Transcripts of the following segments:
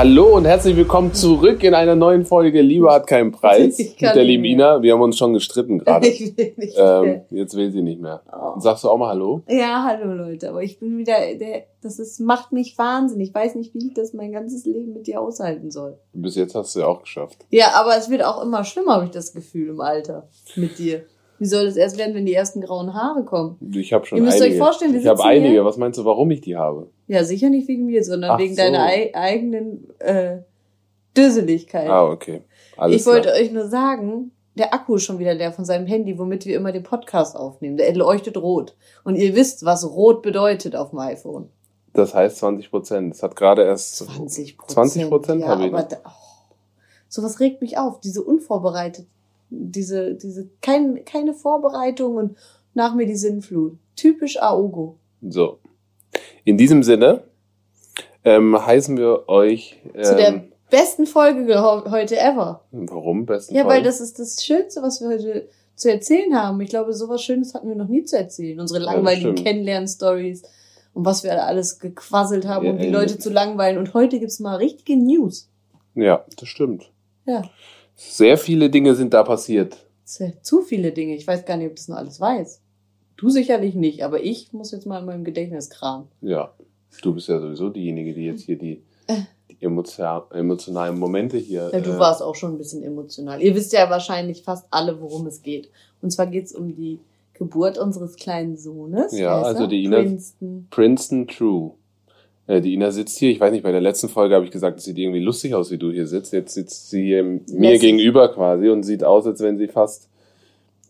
Hallo und herzlich willkommen zurück in einer neuen Folge Liebe hat keinen Preis mit der lieben Ina. Wir haben uns schon gestritten gerade. Ich will nicht Ähm, mehr. jetzt will sie nicht mehr. Oh. Sagst du auch mal Hallo? Ja, hallo Leute, aber ich bin wieder, der, das ist, macht mich wahnsinnig. Ich weiß nicht, wie ich das mein ganzes Leben mit dir aushalten soll. Bis jetzt hast du ja auch geschafft. Ja, aber es wird auch immer schlimmer, habe ich das Gefühl im Alter mit dir. Wie soll es erst werden, wenn die ersten grauen Haare kommen? Ich habe schon Ihr müsst einige. euch vorstellen, wir ich habe einige. hier- Was meinst du, warum ich die habe? Ja, sicher nicht wegen mir, sondern Ach wegen so. deiner ei eigenen äh, Düsseligkeit. Ah, okay. Alles ich wollte klar. euch nur sagen, der Akku ist schon wieder leer von seinem Handy, womit wir immer den Podcast aufnehmen. Der leuchtet rot. Und ihr wisst, was rot bedeutet auf dem iPhone. Das heißt 20 Prozent. Es hat gerade erst 20 Prozent. 20% ja, habe ich da, oh, sowas regt mich auf. Diese unvorbereitet, diese, diese, kein, keine Vorbereitung und nach mir die Sinnflut. Typisch Aogo. so. In diesem Sinne ähm, heißen wir euch. Ähm, Zu der besten Folge heute ever. warum besten Ja, Fall? weil das ist das Schönste, was wir heute zu erzählen haben. Ich glaube, sowas Schönes hatten wir noch nie zu erzählen. Unsere langweiligen stimmt. Kennenlern-Stories und was wir alles gequasselt haben, Ja, um die. Leute zu langweilen. Und heute gibt's mal richtige News. Ja, das stimmt. Ja. Sehr viele Dinge sind da passiert. Zu zu viele Dinge. Ich weiß gar nicht, ob das noch alles weiß. Du sicherlich nicht, aber ich muss jetzt mal in meinem Gedächtnis kramen. Ja, du bist ja sowieso diejenige, die jetzt hier die, die emotio emotionalen Momente hier. Ja, du äh, warst auch schon ein bisschen emotional. Ihr wisst ja wahrscheinlich fast alle, worum es geht. Und zwar geht's um die Geburt unseres kleinen Sohnes. Ja, also die Ina- Princeton. Princeton True. Äh, die Ina sitzt hier. Ich weiß nicht, bei der letzten Folge habe ich gesagt, es sieht irgendwie lustig aus, wie du hier sitzt. Jetzt sitzt sie hier mir Lässig. gegenüber quasi und sieht aus, als wenn sie fast,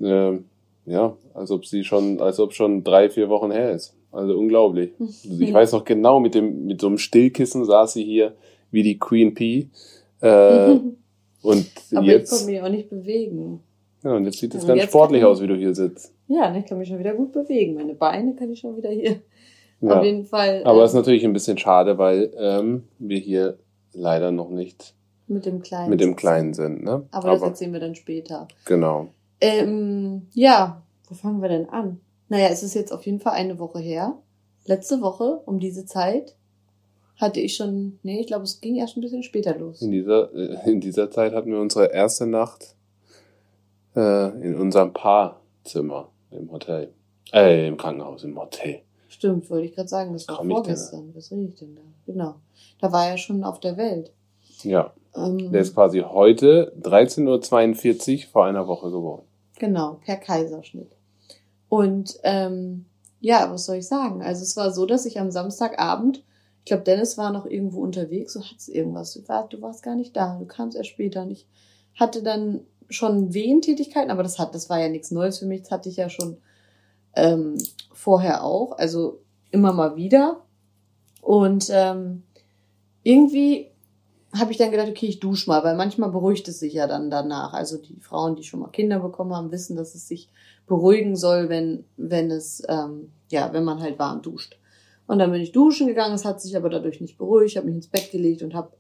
äh, ja, als ob sie schon, als ob schon drei, vier Wochen her ist. Also unglaublich. Also ich weiß noch genau, mit dem, mit so einem Stillkissen saß sie hier wie die Queen P. Äh, und aber ich jetzt, konnte mich auch nicht bewegen. ja, und jetzt sieht es ganz sportlich ich- aus, wie du hier sitzt. Ja, ich kann mich schon wieder gut bewegen. Meine Beine kann ich schon wieder hier. Ja. Auf jeden Fall. Aber äh, es ist natürlich ein bisschen schade, weil ähm, wir hier leider noch nicht mit dem Kleinen. mit dem. Kleinen sind. Ne? Aber, das erzählen wir dann später. genau. Ähm, ja, wo fangen wir denn an? Naja, es ist jetzt auf jeden Fall eine Woche her. Letzte Woche um diese Zeit hatte ich schon, nee, ich glaube, es ging erst ein bisschen später los. In dieser, äh, in dieser Zeit hatten wir unsere erste Nacht äh, in unserem Paarzimmer im Hotel. Äh, im Krankenhaus, im Hotel. Stimmt, wollte ich gerade sagen, das war Komm vorgestern. Was rede ich denn da? Genau. Da war er schon auf der Welt. Ja, Ähm, der ist quasi heute 13.42 Uhr vor einer Woche geboren. Genau, per Kaiserschnitt. Und ähm, ja, was soll ich sagen? Also es war so, dass ich am Samstagabend, ich glaube, Dennis war noch irgendwo unterwegs, so hat's irgendwas. Du warst, du warst gar nicht da, du kamst erst später. Und ich hatte dann schon Wehentätigkeiten, aber das hat, das war ja nichts Neues für mich. Das hatte ich ja schon ähm, vorher auch, also immer mal wieder. Und ähm, irgendwie habe ich dann gedacht, okay, ich dusche mal, weil manchmal beruhigt es sich ja dann danach. Also die Frauen, die schon mal Kinder bekommen haben, wissen, dass es sich beruhigen soll, wenn, wenn es, ähm, ja, wenn man halt warm duscht. Und dann bin ich duschen gegangen, es hat sich aber dadurch nicht beruhigt, habe mich ins Bett gelegt und habe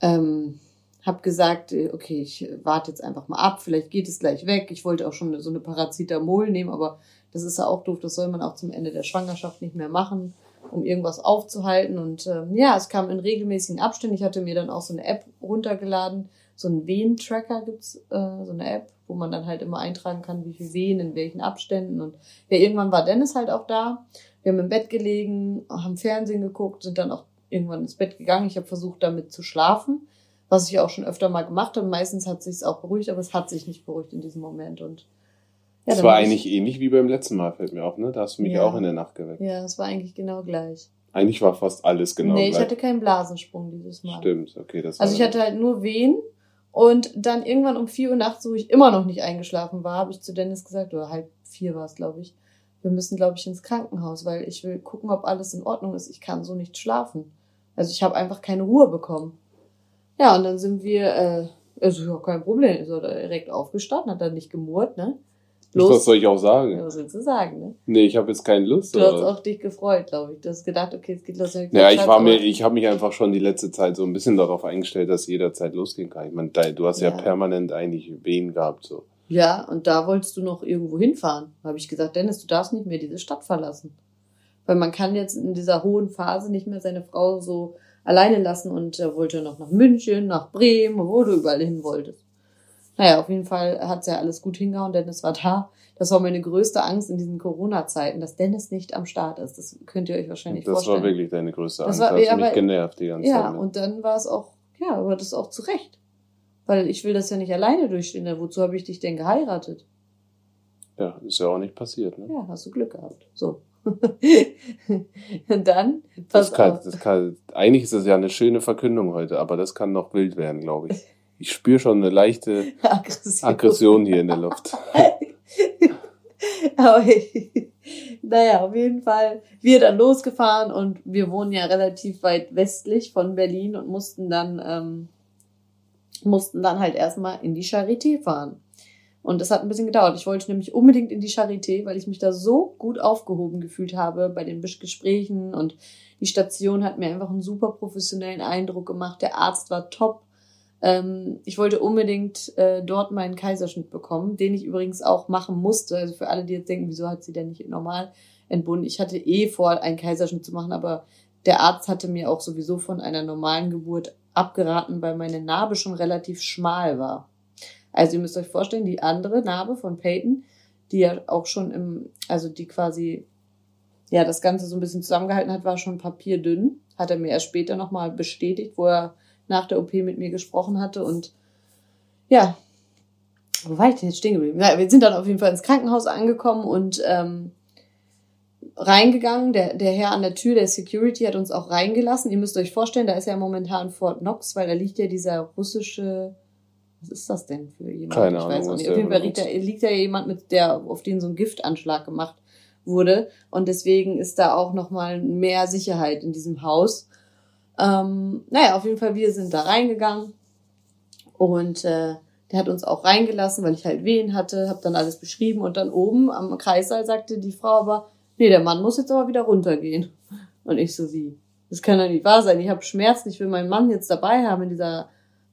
ähm, hab gesagt, äh, okay, ich warte jetzt einfach mal ab, vielleicht geht es gleich weg. Ich wollte auch schon so eine Paracetamol nehmen, aber das ist ja auch doof, das soll man auch zum Ende der Schwangerschaft nicht mehr machen, um irgendwas aufzuhalten. Und ähm, ja, es kam in regelmäßigen Abständen. Ich hatte mir dann auch so eine App runtergeladen, so einen Wehentracker gibt's, äh, so eine App, wo man dann halt immer eintragen kann, wie viel Wehen, in welchen Abständen. Und ja, irgendwann war Dennis halt auch da. Wir haben im Bett gelegen, haben Fernsehen geguckt, sind dann auch irgendwann ins Bett gegangen. Ich habe versucht, damit zu schlafen, was ich auch schon öfter mal gemacht habe. Meistens hat sich's auch beruhigt, aber es hat sich nicht beruhigt in diesem Moment. Und ja, das war ich- eigentlich ähnlich wie beim letzten Mal, fällt mir auf, ne? Da hast du mich Ja. auch in der Nacht geweckt. Ja, es war eigentlich genau gleich. Eigentlich war fast alles genau nee, ich gleich. hatte keinen Blasensprung dieses Mal. Stimmt, okay, das Also ich hatte halt nur Wehen und dann irgendwann um vier Uhr nachts, wo ich immer noch nicht eingeschlafen war, habe ich zu Dennis gesagt, oder halb vier war es, glaube ich, wir müssen, glaube ich, ins Krankenhaus, weil ich will gucken, ob alles in Ordnung ist. Ich kann so nicht schlafen. Also ich habe einfach keine Ruhe bekommen. Ja, und dann sind wir, äh, also ja, kein Problem, ist er direkt aufgestanden, hat dann nicht gemurrt, ne? Was soll ich auch sagen? Was willst du sagen, ne? Nee, ich habe jetzt keine Lust. Du hast aber- auch dich gefreut, glaube ich. Du hast gedacht, okay, es geht los. hab Ja, ich war mir, ich habe mich einfach schon die letzte Zeit so ein bisschen darauf eingestellt, dass jederzeit losgehen kann. Ich meine, du hast ja, Ja. permanent eigentlich Wehen gehabt, so. Ja, und da wolltest du noch irgendwo hinfahren. Da habe ich gesagt, Dennis, du darfst nicht mehr diese Stadt verlassen. Weil man kann jetzt in dieser hohen Phase nicht mehr seine Frau so alleine lassen und er wollte noch nach München, nach Bremen, wo du überall hin wolltest. Naja, auf jeden Fall hat's ja alles gut hingehauen, Dennis war da. Das war meine größte Angst in diesen Corona-Zeiten, dass Dennis nicht am Start ist. Das könnt ihr euch wahrscheinlich Das vorstellen. war wirklich deine größte Das Angst. war- Hast ja, mich genervt die ganze Ja, Zeit. mit. und dann war es auch, ja, aber das auch zu Recht. Weil ich will das ja nicht alleine durchstehen. Ja, Wozu habe ich dich denn geheiratet? Ja, ist ja auch nicht passiert. Ne? Ja, hast du Glück gehabt. So. Und dann, Das pass kann, auf. das kann, eigentlich ist das ja eine schöne Verkündung heute, aber das kann noch wild werden, glaube ich. Ich spüre schon eine leichte Aggression. Aggression hier in der Luft. Aber naja, auf jeden Fall. Wir dann losgefahren und wir wohnen ja relativ weit westlich von Berlin und mussten dann, ähm, mussten dann halt erstmal in die Charité fahren. Und das hat ein bisschen gedauert. Ich wollte nämlich unbedingt in die Charité, weil ich mich da so gut aufgehoben gefühlt habe bei den Gesprächen und die Station hat mir einfach einen super professionellen Eindruck gemacht. Der Arzt war top. Ähm, ich wollte unbedingt äh, dort meinen Kaiserschnitt bekommen, den ich übrigens auch machen musste. Also für alle, die jetzt denken, wieso hat sie denn nicht normal entbunden? Ich hatte eh vor, einen Kaiserschnitt zu machen, aber der Arzt hatte mir auch sowieso von einer normalen Geburt abgeraten, weil meine Narbe schon relativ schmal war. Also ihr müsst euch vorstellen, die andere Narbe von Peyton, die ja auch schon im, also die quasi, ja, das Ganze so ein bisschen zusammengehalten hat, war schon papierdünn. Hat er mir erst später nochmal bestätigt, wo er nach der OP mit mir gesprochen hatte und ja, wo war ich denn jetzt stehen geblieben? Ja, wir sind dann auf jeden Fall ins Krankenhaus angekommen und ähm, reingegangen. Der, der Herr an der Tür, der Security, hat uns auch reingelassen. Ihr müsst euch vorstellen, da ist ja momentan Fort Knox, weil da liegt ja dieser russische, was ist das denn für jemand? Keine ich Ahnung, weiß auch nicht. Auf jeden Fall liegt da, liegt da jemand mit der, auf den so ein Giftanschlag gemacht wurde. Und deswegen ist da auch nochmal mehr Sicherheit in diesem Haus. Ähm, naja, auf jeden Fall, wir sind da reingegangen und äh, der hat uns auch reingelassen, weil ich halt Wehen hatte, habe dann alles beschrieben und dann oben am Kreissaal sagte die Frau aber, nee, der Mann muss jetzt aber wieder runtergehen. Und ich so, wie? Das kann doch nicht wahr sein. Ich habe Schmerzen, ich will meinen Mann jetzt dabei haben in dieser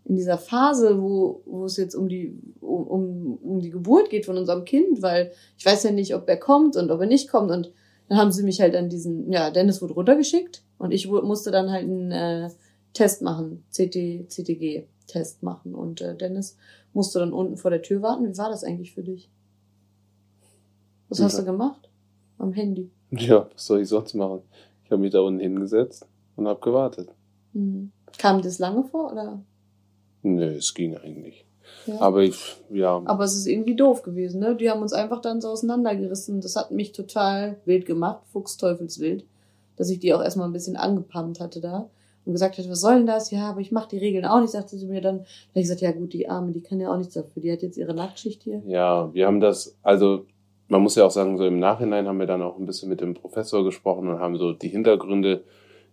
in dieser Phase, wo, wo es jetzt um die, um, um, um die Geburt geht von unserem Kind, weil ich weiß ja nicht, ob er kommt und ob er nicht kommt. Und dann haben sie mich halt an diesen, ja, Dennis wurde runtergeschickt und ich musste dann halt einen äh, Test machen, CT, CTG-Test machen. Und äh, Dennis musste dann unten vor der Tür warten. Wie war das eigentlich für dich? Was hast Ja. du gemacht? Am Handy. Ja, was soll ich sonst machen? Ich habe mich da unten hingesetzt und habe gewartet. Hm. Kam das lange vor oder? Nö, es ging eigentlich. Ja. Aber ich, ja, Aber es ist irgendwie doof gewesen, ne? Die haben uns einfach dann so auseinandergerissen. Das hat mich total wild gemacht, fuchsteufelswild, dass ich die auch erstmal ein bisschen angepammt hatte da und gesagt hatte, was soll denn das? Ja, aber ich mache die Regeln auch nicht, sagte sie mir dann. Da hab ich gesagt, ja gut, die Arme, die kann ja auch nichts dafür. Die hat jetzt ihre Nachtschicht hier. ja, wir haben das, also man muss ja auch sagen, so im Nachhinein haben wir dann auch ein bisschen mit dem Professor gesprochen und haben so die Hintergründe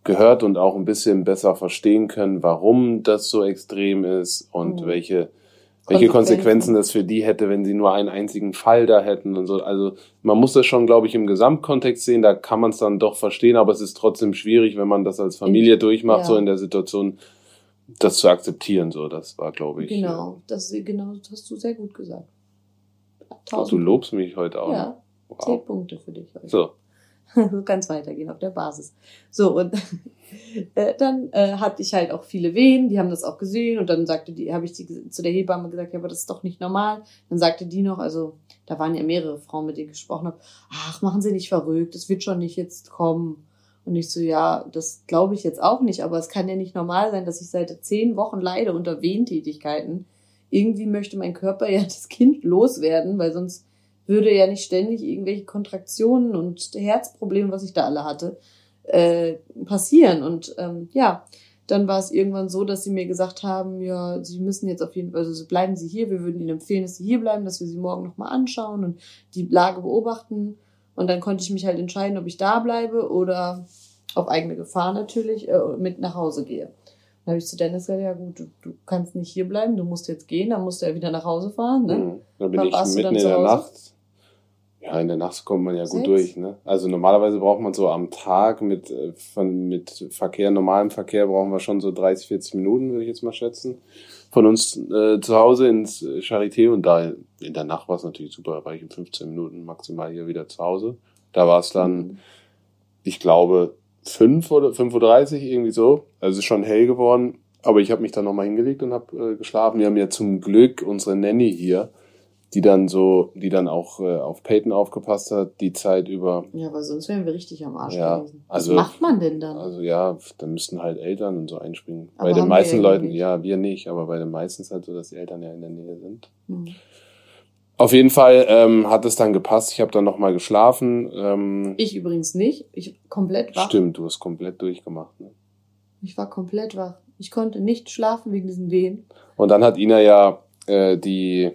gehört und auch ein bisschen besser verstehen können, warum das so extrem ist und Mhm. welche welche Konsequenzen. Das für die hätte, wenn sie nur einen einzigen Fall da hätten und so. Also man muss das schon, glaube ich, im Gesamtkontext sehen. Da kann man es dann doch verstehen, aber es ist trotzdem schwierig, wenn man das als Familie durchmacht, ja. so in der Situation, das zu akzeptieren. So, das war, glaube ich. Genau, das, genau, das hast du sehr gut gesagt. äh, Du Tausend. lobst mich heute auch. Ja, zehn Wow. Punkte für dich heute. So, so kann es weitergehen auf der Basis. So, und äh, dann äh, hatte ich halt auch viele Wehen, die haben das auch gesehen und dann sagte die, habe ich die, zu der Hebamme gesagt, ja, aber das ist doch nicht normal. Dann sagte die noch, also da waren ja mehrere Frauen, mit denen ich gesprochen habe, ach, machen Sie nicht verrückt, das wird schon nicht jetzt kommen. Und ich so, ja, das glaube ich jetzt auch nicht, aber es kann ja nicht normal sein, dass ich seit zehn Wochen leide unter Wehentätigkeiten. Irgendwie möchte mein Körper ja das Kind loswerden, weil sonst würde ja nicht ständig irgendwelche Kontraktionen und Herzprobleme, was ich da alle hatte, äh, passieren. Und ähm, ja, dann war es irgendwann so, dass sie mir gesagt haben, ja, sie müssen jetzt auf jeden Fall, also bleiben Sie hier, wir würden Ihnen empfehlen, dass Sie hier bleiben, dass wir Sie morgen nochmal anschauen und die Lage beobachten. Und dann konnte ich mich halt entscheiden, ob ich da bleibe oder auf eigene Gefahr natürlich äh, mit nach Hause gehe. Dann habe ich zu Dennis gesagt, ja gut, du, du kannst nicht hier bleiben, du musst jetzt gehen, dann musst du ja wieder nach Hause fahren. Ne? Mhm. Da bin Wann ich warst du mitten dann in zu der Hause? Nacht. Ja, in der Nacht kommt man ja gut Sechs? durch. Ne? Also normalerweise braucht man so am Tag mit, äh, von, mit Verkehr, normalem Verkehr brauchen wir schon so 30, 40 Minuten, würde ich jetzt mal schätzen. Von uns äh, zu Hause ins äh, Charité und da in der Nacht war es natürlich super, war ich in 15 Minuten maximal hier wieder zu Hause. Da war es dann, Mhm. ich glaube, fünf oder 5.30 Uhr, irgendwie so. Also es ist schon hell geworden. Aber ich habe mich dann nochmal hingelegt und habe äh, geschlafen. Wir haben ja zum Glück unsere Nanny hier, die dann so, die dann auch äh, auf Peyton aufgepasst hat, die Zeit über. Ja, aber sonst wären wir richtig am Arsch Ja, gewesen. Was also- macht man denn dann? Also ja, da müssten halt Eltern und so einspringen. Aber bei den meisten Leuten, nicht. ja, wir nicht, aber bei den meisten ist halt so, dass die Eltern ja in der Nähe sind. Hm. Auf jeden Fall ähm, hat es dann gepasst. Ich habe dann nochmal geschlafen. Ähm, Ich übrigens nicht. Ich komplett wach. stimmt, du hast komplett durchgemacht. Ne? Ich war komplett wach. Ich konnte nicht schlafen wegen diesen Wehen. Und dann hat Ina ja äh, die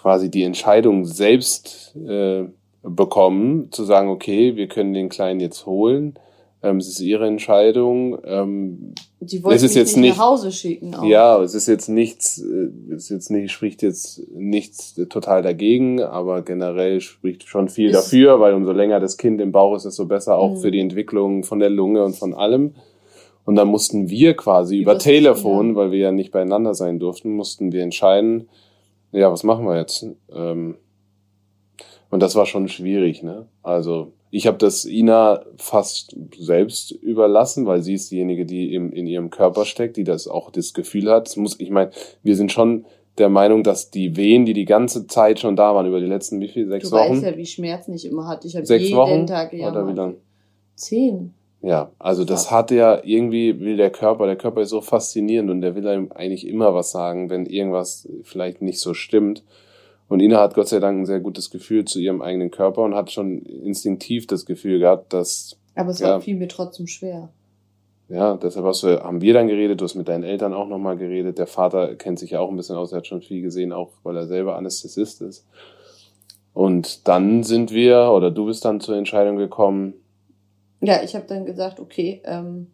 quasi die Entscheidung selbst äh, bekommen, zu sagen, okay, wir können den Kleinen jetzt holen. Ähm, es ist ihre Entscheidung. Ähm, Die wollten Es ist mich jetzt nicht, nach Hause schicken. Auch. ja, es ist jetzt nichts, äh, es ist jetzt nicht, spricht jetzt nichts total dagegen, aber generell spricht schon viel Ist- dafür, weil umso länger das Kind im Bauch ist, desto besser auch Mhm. für die Entwicklung von der Lunge und von allem. Und dann mussten wir quasi über Übers- Telefon, weil wir ja nicht beieinander sein durften, mussten wir entscheiden, ja, was machen wir jetzt? Ähm, und das war schon schwierig, ne? Also ich habe das Ina fast selbst überlassen, weil sie ist diejenige, die im, in ihrem Körper steckt, die das auch das Gefühl hat. Es muss, ich meine, wir sind schon der Meinung, dass die Wehen, die die ganze Zeit schon da waren, über die letzten wie viel, sechs Du Wochen? weißt ja, wie Schmerzen ich immer hatte. Ich habe sechs jeden Wochen? Tag Oder wie lang? Zehn. Ja, also das hat ja irgendwie, will der Körper, der Körper ist so faszinierend und der will einem eigentlich immer was sagen, wenn irgendwas vielleicht nicht so stimmt. Und Ina hat Gott sei Dank ein sehr gutes Gefühl zu ihrem eigenen Körper und hat schon instinktiv das Gefühl gehabt, dass, Aber es Ja. war fiel mir trotzdem schwer. ja, deshalb hast du, haben wir dann geredet, du hast mit deinen Eltern auch nochmal geredet. Der Vater kennt sich ja auch ein bisschen aus, er hat schon viel gesehen, auch weil er selber Anästhesist ist. Und dann sind wir, oder du bist dann zur Entscheidung gekommen, Ja, ich habe dann gesagt, okay, ähm,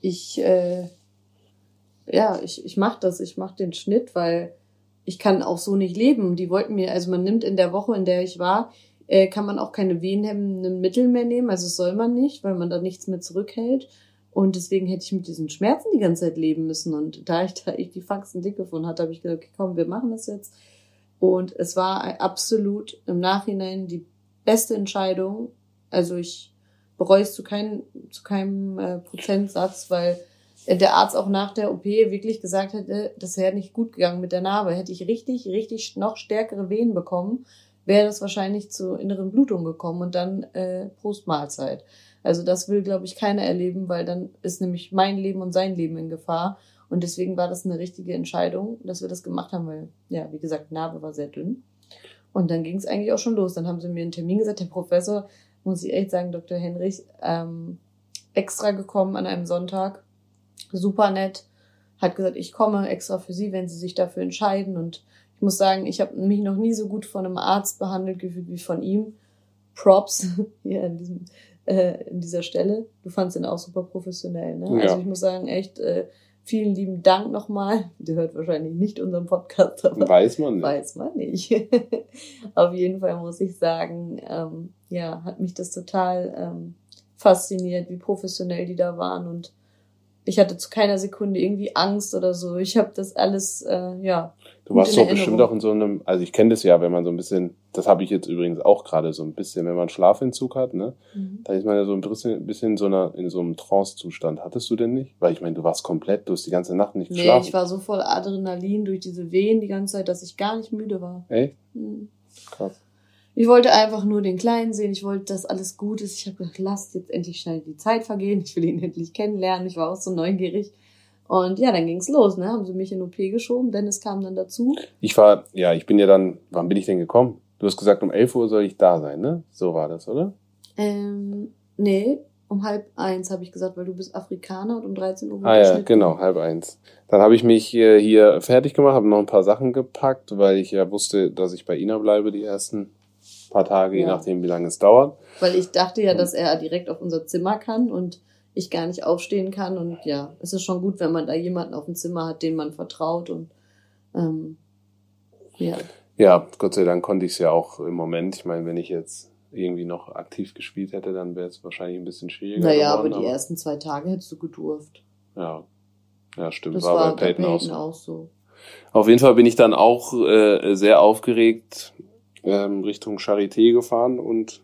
ich, äh, ja, ich, ich mach das, ich mach den Schnitt, weil ich kann auch so nicht leben. Die wollten mir, also man nimmt in der Woche, in der ich war, äh, kann man auch keine wehenhemmenden Mittel mehr nehmen, also soll man nicht, weil man da nichts mehr zurückhält. Und deswegen hätte ich mit diesen Schmerzen die ganze Zeit leben müssen. Und da ich da ich die Faxen dick gefunden hatte, habe ich gesagt, okay, komm, wir machen das jetzt. Und es war absolut im Nachhinein die beste Entscheidung. Also ich bereue es zu, kein, zu keinem äh, Prozentsatz, weil äh, der Arzt auch nach der OP wirklich gesagt hätte, das wäre nicht gut gegangen mit der Narbe. Hätte ich richtig, richtig noch stärkere Venen bekommen, wäre das wahrscheinlich zu inneren Blutungen gekommen und dann äh, Postmahlzeit. Also das will, glaube ich, keiner erleben, weil dann ist nämlich mein Leben und sein Leben in Gefahr. Und deswegen war das eine richtige Entscheidung, dass wir das gemacht haben, weil, ja, wie gesagt, Narbe war sehr dünn. Und dann ging es eigentlich auch schon los. Dann haben sie mir einen Termin gesagt, der Professor, muss ich echt sagen, Dr. Henrich, ähm, extra gekommen an einem Sonntag. Super nett. Hat gesagt, ich komme extra für Sie, wenn Sie sich dafür entscheiden. Und ich muss sagen, ich habe mich noch nie so gut von einem Arzt behandelt gefühlt wie von ihm. Props hier in, diesem, äh, in dieser Stelle. Du fandst ihn auch super professionell. Ne? Ja. Also ich muss sagen, echt äh, vielen lieben Dank nochmal. Der hört wahrscheinlich nicht unseren Podcast, aber weiß man nicht. Weiß man nicht. Auf jeden Fall muss ich sagen, ähm, ja, hat mich das total ähm, fasziniert, wie professionell die da waren und ich hatte zu keiner Sekunde irgendwie Angst oder so. Ich habe das alles, äh, ja. Du warst doch bestimmt auch in so einem, also ich kenne das ja, wenn man so ein bisschen, das habe ich jetzt übrigens auch gerade so ein bisschen, wenn man Schlafentzug hat, ne? Mhm. Da ist man ja so ein bisschen, bisschen in so einer, in so einem Trance-Zustand. Hattest du denn nicht? Weil ich meine, du warst komplett, du hast die ganze Nacht nicht Nee, geschlafen. ich war so voll Adrenalin durch diese Wehen die ganze Zeit, dass ich gar nicht müde war. Echt? Mhm. Krass. Ich wollte einfach nur den Kleinen sehen. Ich wollte, dass alles gut ist. Ich habe gedacht, lasst jetzt endlich schnell die Zeit vergehen. Ich will ihn endlich kennenlernen. Ich war auch so neugierig. Und ja, dann ging's los. Ne? Haben sie mich in OP geschoben. Dennis kam dann dazu. Ich war, ja, ich bin ja dann, wann bin ich denn gekommen? Du hast gesagt, um 11 Uhr soll ich da sein, ne? So war das, oder? Ähm, nee, um halb eins habe ich gesagt, weil du bist Afrikaner und um 13 Uhr Ah ja, genau, halb eins. Dann habe ich mich hier, hier fertig gemacht, habe noch ein paar Sachen gepackt, weil ich ja wusste, dass ich bei Ina bleibe die ersten paar Tage, je Ja. nachdem, wie lange es dauert. Weil ich dachte ja, dass er direkt auf unser Zimmer kann und ich gar nicht aufstehen kann. Und ja, es ist schon gut, wenn man da jemanden auf dem Zimmer hat, dem man vertraut. Und ähm, ja, Ja, Gott sei Dank konnte ich es ja auch im Moment. Ich meine, wenn ich jetzt irgendwie noch aktiv gespielt hätte, dann wäre es wahrscheinlich ein bisschen schwieriger naja, aber geworden. die ersten zwei Tage hättest du gedurft. ja, ja, stimmt. Das war, war, bei Peyton auch so. auch so. Auf jeden Fall bin ich dann auch äh, sehr aufgeregt ähm, Richtung Charité gefahren und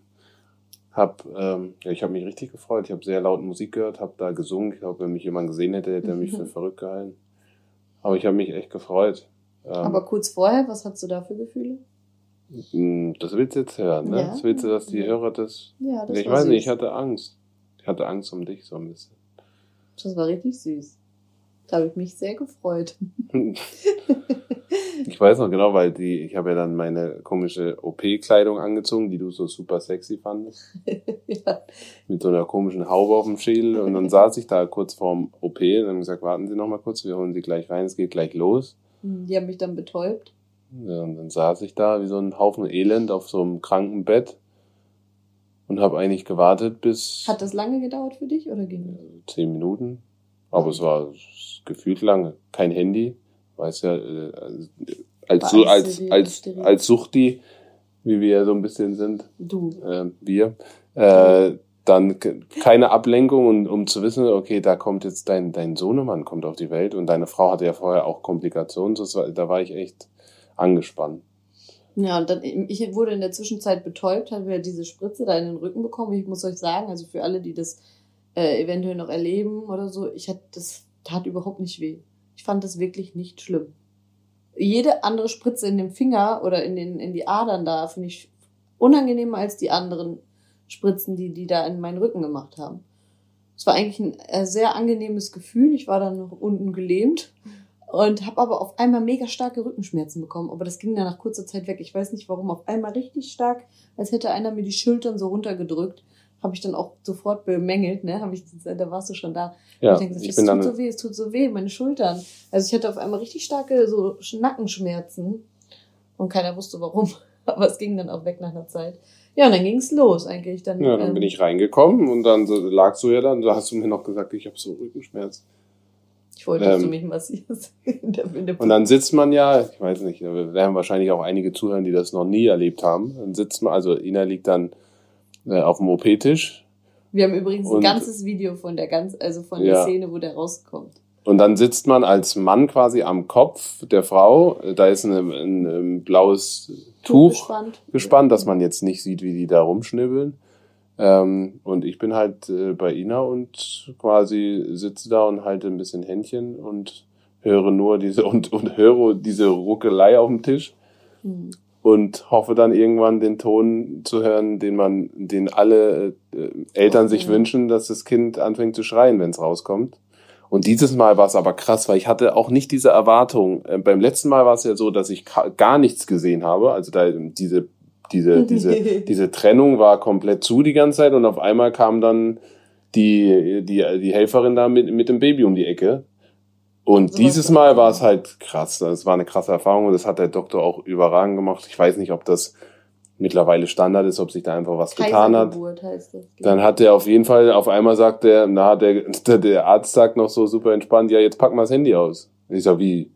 Hab, ähm, ja, ich habe mich richtig gefreut. Ich habe sehr laut Musik gehört, habe da gesungen. Ich glaube, wenn mich jemand gesehen hätte, hätte er mich für verrückt gehalten. Aber ich habe mich echt gefreut. Ähm, Aber kurz vorher, was hast du da für Gefühle? mh, das willst du jetzt hören, ne? Ja. Das willst du, dass die Ja. Hörer das. Ja, das ich weiß nicht, süß. ich hatte Angst. Ich hatte Angst um dich so ein bisschen. Das war richtig süß. Da habe ich mich sehr gefreut. Ich weiß noch genau, weil die, ich habe ja dann meine komische OP-Kleidung angezogen, die du so super sexy fandest. ja. Mit so einer komischen Haube auf dem Schädel. Und dann saß ich da kurz vorm OP und haben gesagt, warten Sie noch mal kurz, wir holen Sie gleich rein, es geht gleich los. Die haben mich dann betäubt. Ja, und dann saß ich da wie so ein Haufen Elend auf so einem Krankenbett und habe eigentlich gewartet bis Hat das lange gedauert für dich oder ging das? zehn Minuten. Aber es war gefühlt lange. Kein Handy. Weiß ja, äh, als, so, als, als, als Suchti, wie wir ja so ein bisschen sind, Du. äh, wir, äh, dann ke- keine Ablenkung und um zu wissen, okay, da kommt jetzt dein, dein Sohnemann kommt auf die Welt und deine Frau hatte ja vorher auch Komplikationen, war, da war ich echt angespannt. Ja, und dann, ich wurde in der Zwischenzeit betäubt, habe ja diese Spritze da in den Rücken bekommen. Ich muss euch sagen, also für alle, die das äh, eventuell noch erleben oder so, ich hatte, das tat überhaupt nicht weh. Ich fand das wirklich nicht schlimm. Jede andere Spritze in dem Finger oder in, den, in die Adern da finde ich unangenehmer als die anderen Spritzen, die die da in meinen Rücken gemacht haben. Es war eigentlich ein äh, sehr angenehmes Gefühl. Ich war dann noch unten gelähmt und habe aber auf einmal mega starke Rückenschmerzen bekommen. Aber das ging dann nach kurzer Zeit weg. Ich weiß nicht warum. Auf einmal richtig stark, als hätte einer mir die Schultern so runtergedrückt. Habe ich dann auch sofort bemängelt, ne? Hab ich, da warst du schon da. Ja, ich denke, ich es tut so weh, es tut so weh, meine Schultern. Also ich hatte auf einmal richtig starke so Nackenschmerzen und keiner wusste warum. Aber es ging dann auch weg nach einer Zeit. Ja, und dann ging's los eigentlich. Dann, ja, dann ähm, bin ich reingekommen und dann so, lagst du ja dann, da hast du mir noch gesagt, ich habe so Rückenschmerzen. ich wollte, dass ähm, du mich massierst. in der, in der Und dann sitzt man ja, ich weiß nicht, da werden wahrscheinlich auch einige zuhören, die das noch nie erlebt haben. Dann sitzt man, also Ina liegt dann äh, auf dem OP-Tisch Wir haben übrigens Und- ein ganzes Video von der ganz, also von Ja. der Szene, wo der rauskommt. und dann sitzt man als Mann quasi am Kopf der Frau. Da ist ein, ein, ein blaues Tuch gespannt. gespannt, dass man jetzt nicht sieht, wie die da rumschnibbeln. Ähm, und ich bin halt äh, bei Ina und quasi sitze da und halte ein bisschen Händchen und höre nur diese und, und höre diese Ruckelei auf dem Tisch. Hm. Und hoffe dann irgendwann den Ton zu hören, den man, den alle äh, Eltern sich Ja. wünschen, dass das Kind anfängt zu schreien, wenn es rauskommt. Und dieses Mal war es aber krass, weil ich hatte auch nicht diese Erwartung. Äh, beim letzten Mal war es ja so, dass ich gar nichts gesehen habe. Also da diese diese diese diese Trennung war komplett zu die ganze Zeit und auf einmal kam dann die die die Helferin da mit mit dem Baby um die Ecke. Und dieses Mal war es halt krass. Das war eine krasse Erfahrung und das hat der Doktor auch überragend gemacht. Ich weiß nicht, ob das mittlerweile Standard ist, ob sich da einfach was getan hat. Kaisergeburt heißt das. Dann hat der auf jeden Fall, auf einmal sagt der, na, der, der, der Arzt sagt noch so super entspannt, ja, jetzt pack mal das Handy aus. Und ich sag, wie?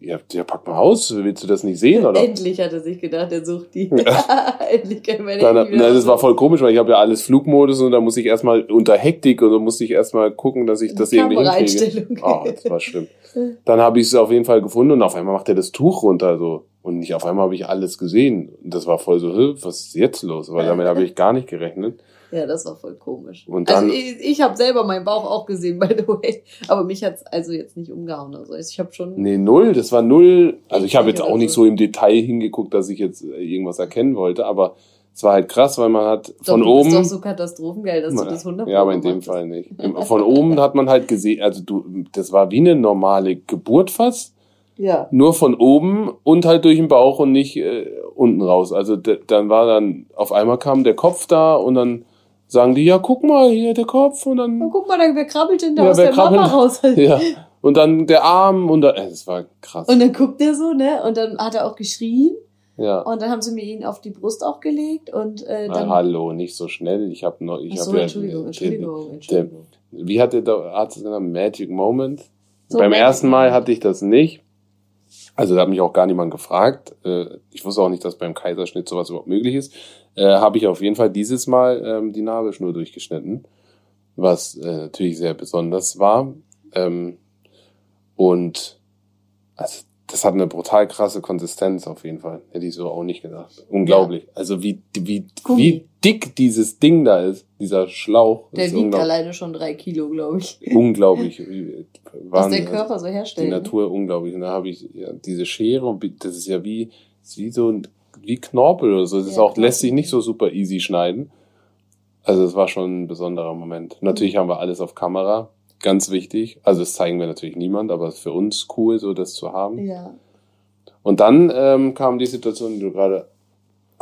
Ja, ja, pack mal aus, willst du das nicht sehen, oder? Endlich hat er sich gedacht, er sucht die. Endlich kann meine Dann, na, das war voll komisch, weil ich habe ja alles Flugmodus und da muss ich erstmal unter Hektik und so musste ich erstmal gucken, dass ich das irgendwie hinkriege. Oh, das war schlimm. Dann habe ich es auf jeden Fall gefunden und auf einmal macht er das Tuch runter so und nicht auf einmal habe ich alles gesehen. Und das war voll so, "Hä, was ist jetzt los? Weil damit habe ich gar nicht gerechnet. Ja, das war voll komisch. Und dann- also ich, ich habe selber meinen Bauch auch gesehen, by the way. Aber mich hat's also jetzt nicht umgehauen. Also ich habe schon. Nee, null, das war null. Also ich habe jetzt auch nicht so. so im Detail hingeguckt, dass ich jetzt äh, irgendwas erkennen wollte, aber es war halt krass, weil man hat Doch, von du oben. bist doch so katastrophengeil, dass du das 100 ja, aber in dem Fall nicht. Von oben hat man halt gesehen, also du, das war wie eine normale Geburt fast, Ja. nur von oben und halt durch den Bauch und nicht äh, unten raus. Also dann war dann, auf einmal kam der Kopf da und dann sagen die, ja, guck mal, hier der Kopf und dann, guck mal, wer krabbelt denn da Ja, aus der Mama krabbelt- raus? ja, und dann der Arm und dann, äh, das war krass. Und dann guckt er so, ne? Und dann hat er auch geschrien. ja. Und dann haben sie mir ihn auf die Brust auch gelegt. Und äh, Ah, dann. hallo, nicht so schnell. Ich habe noch, ich so, habe ja, Entschuldigung, Entschuldigung, Entschuldigung. Wie hat der Arzt es genannt? Magic Moment. So, Beim Magic ersten Mal hatte ich das nicht. Also da hat mich auch gar niemand gefragt. Äh, Ich wusste auch nicht, dass beim Kaiserschnitt sowas überhaupt möglich ist. Äh, Habe ich auf jeden Fall dieses Mal ähm, die Nabelschnur durchgeschnitten, was äh, natürlich sehr besonders war. Ähm, und also das hat eine brutal krasse Konsistenz auf jeden Fall. Hätte ich so auch nicht gedacht. Unglaublich. Also wie, wie, Gummi. wie dick dieses Ding da ist, dieser Schlauch. Der wiegt alleine schon drei Kilo, glaube ich. Unglaublich. Was der Körper so herstellt. Die? Natur unglaublich. Und da habe ich ja, diese Schere und das ist ja wie, ist wie so ein, wie Knorpel oder so. Das ist auch, lässt sich nicht so super easy schneiden. Also es war schon ein besonderer Moment. Natürlich mhm. haben wir alles auf Kamera. Ganz wichtig. Also das zeigen wir natürlich niemand, aber es ist für uns cool, so das zu haben. Ja. Und dann ähm, kam die Situation, die du gerade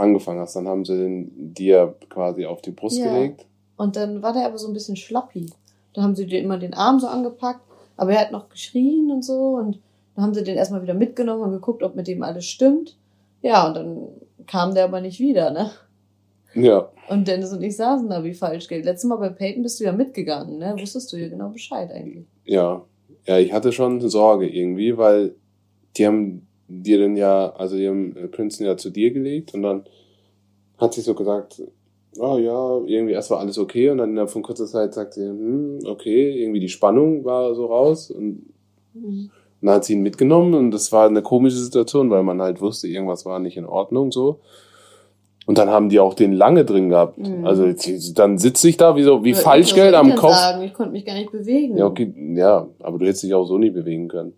angefangen hast. Dann haben sie den dir quasi auf die Brust ja. gelegt. Und dann war der aber so ein bisschen schlappi. Da haben sie dir immer den Arm so angepackt, aber er hat noch geschrien und so. Und dann haben sie den erstmal wieder mitgenommen und geguckt, ob mit dem alles stimmt. Ja, und dann kam der aber nicht wieder, ne? Ja. Und Dennis und ich saßen da wie falsch Geld. Letztes Mal bei Peyton bist du ja mitgegangen, ne? Wusstest du ja genau Bescheid eigentlich. Ja. Ja, ich hatte schon Sorge irgendwie, weil die haben dir dann ja, also die haben Princeton ja zu dir gelegt und dann hat sie so gesagt, oh ja, irgendwie erst war alles okay und dann innerhalb von kurzer Zeit sagt sie, hm, okay, irgendwie die Spannung war so raus und mhm. dann hat sie ihn mitgenommen und das war eine komische Situation, weil man halt wusste, irgendwas war nicht in Ordnung so. Und dann haben die auch den lange drin gehabt. Mhm. Also dann sitze ich da wie so wie Falschgeld am Kopf. Sagen? Ich konnte mich gar nicht bewegen. Ja, okay, ja, aber du hättest dich auch so nie bewegen können.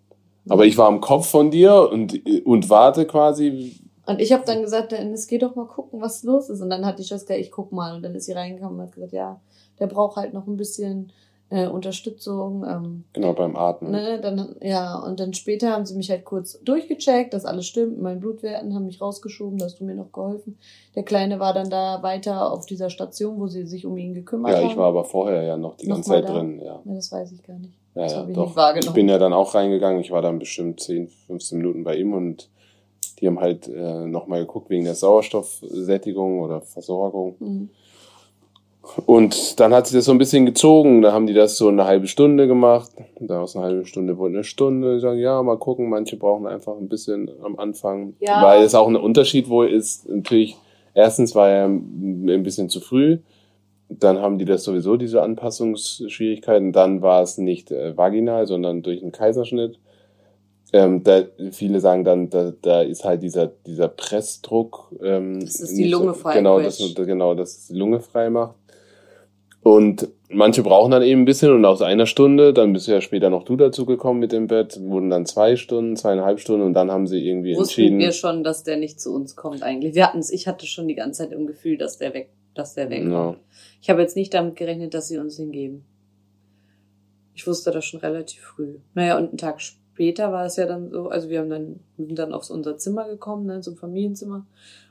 Aber ich war am Kopf von dir und und warte quasi. Und ich habe dann gesagt, Dennis, geh doch mal gucken, was los ist. Und dann hat die Schwester, ich guck mal. Und dann ist sie reingekommen und hat gesagt, ja, der braucht halt noch ein bisschen äh, Unterstützung. Ähm, genau, beim Atmen. Ne, dann, ja, und dann später haben sie mich halt kurz durchgecheckt, dass alles stimmt. Meine Blutwerten haben mich rausgeschoben, da hast du mir noch geholfen. Der Kleine war dann da weiter auf dieser Station, wo sie sich um ihn gekümmert haben. Ja, ich war aber vorher ja noch die noch ganze Zeit da? drin, ja. ja. Das weiß ich gar nicht. Ja, ja, ich doch. Ich bin ja dann auch reingegangen. Ich war dann bestimmt 10, 15 Minuten bei ihm und die haben halt äh, nochmal geguckt wegen der Sauerstoffsättigung oder Versorgung. Mhm. Und dann hat sich das so ein bisschen gezogen. Da haben die das so eine halbe Stunde gemacht. Und dann aus einer halben Stunde wurde eine Stunde. Die sagen, ja, mal gucken. Manche brauchen einfach ein bisschen am Anfang. Ja. Weil es auch ein Unterschied wohl ist. Natürlich, erstens war er ein bisschen zu früh. Dann haben die das sowieso, diese Anpassungsschwierigkeiten. Dann war es nicht äh, vaginal, sondern durch einen Kaiserschnitt. Ähm, da, viele sagen dann, da, da ist halt dieser, dieser Pressdruck. Ähm, das ist die Lunge frei. Genau, das, genau, das die Lunge frei macht. Und manche brauchen dann eben ein bisschen und aus einer Stunde, dann bist du ja später noch du dazu gekommen mit dem Bett, wurden dann zwei Stunden, zweieinhalb Stunden und dann haben sie irgendwie Wussten entschieden. wir schon, dass der nicht zu uns kommt eigentlich. Wir hatten es, ich hatte schon die ganze Zeit im Gefühl, dass der weg, dass der wegkommt. Ja. Ich habe jetzt nicht damit gerechnet, dass sie uns hingeben. Ich wusste das schon relativ früh. Naja, und einen Tag später war es ja dann so, also wir haben dann, sind dann aufs unser Zimmer gekommen, ne, zum Familienzimmer.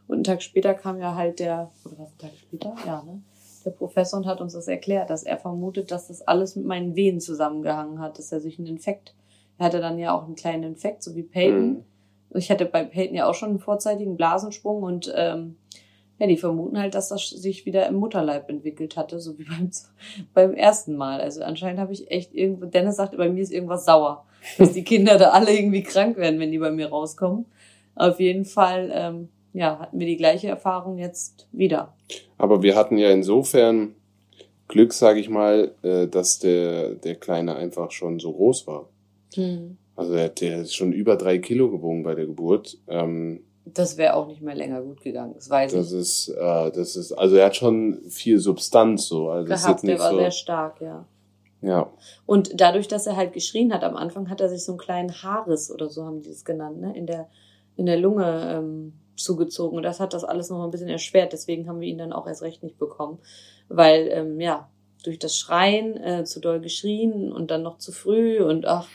Und einen Tag später kam ja halt der, oder was, einen Tag später? Ja, ne? der Professor und hat uns das erklärt, dass er vermutet, dass das alles mit meinen Venen zusammengehangen hat, dass er sich einen Infekt, er hatte dann ja auch einen kleinen Infekt, so wie Peyton. Mhm. Ich hatte bei Peyton ja auch schon einen vorzeitigen Blasensprung und ähm, ja, die vermuten halt, dass das sich wieder im Mutterleib entwickelt hatte, so wie beim, beim ersten Mal. Also anscheinend habe ich echt irgendwo, Dennis sagte, bei mir ist irgendwas sauer, dass die Kinder da alle irgendwie krank werden, wenn die bei mir rauskommen. Auf jeden Fall ähm, ja, hatten wir die gleiche Erfahrung jetzt wieder. Aber wir hatten ja insofern Glück, sage ich mal, äh, dass der, der Kleine einfach schon so groß war. Hm. Also der, der ist schon über drei Kilo gewogen bei der Geburt. Ähm, das wäre auch nicht mehr länger gut gegangen, das weiß das ich. Ist, äh, das ist, also er hat schon viel Substanz so. Also Gehabt, der war so, sehr stark, ja. Ja. Und dadurch, dass er halt geschrien hat, am Anfang hat er sich so einen kleinen Haarriss oder so haben die es genannt, ne, in der, in der Lunge ähm, zugezogen. Und das hat das alles noch ein bisschen erschwert. Deswegen haben wir ihn dann auch erst recht nicht bekommen. Weil, ähm, ja, durch das Schreien äh, zu doll geschrien und dann noch zu früh und ach,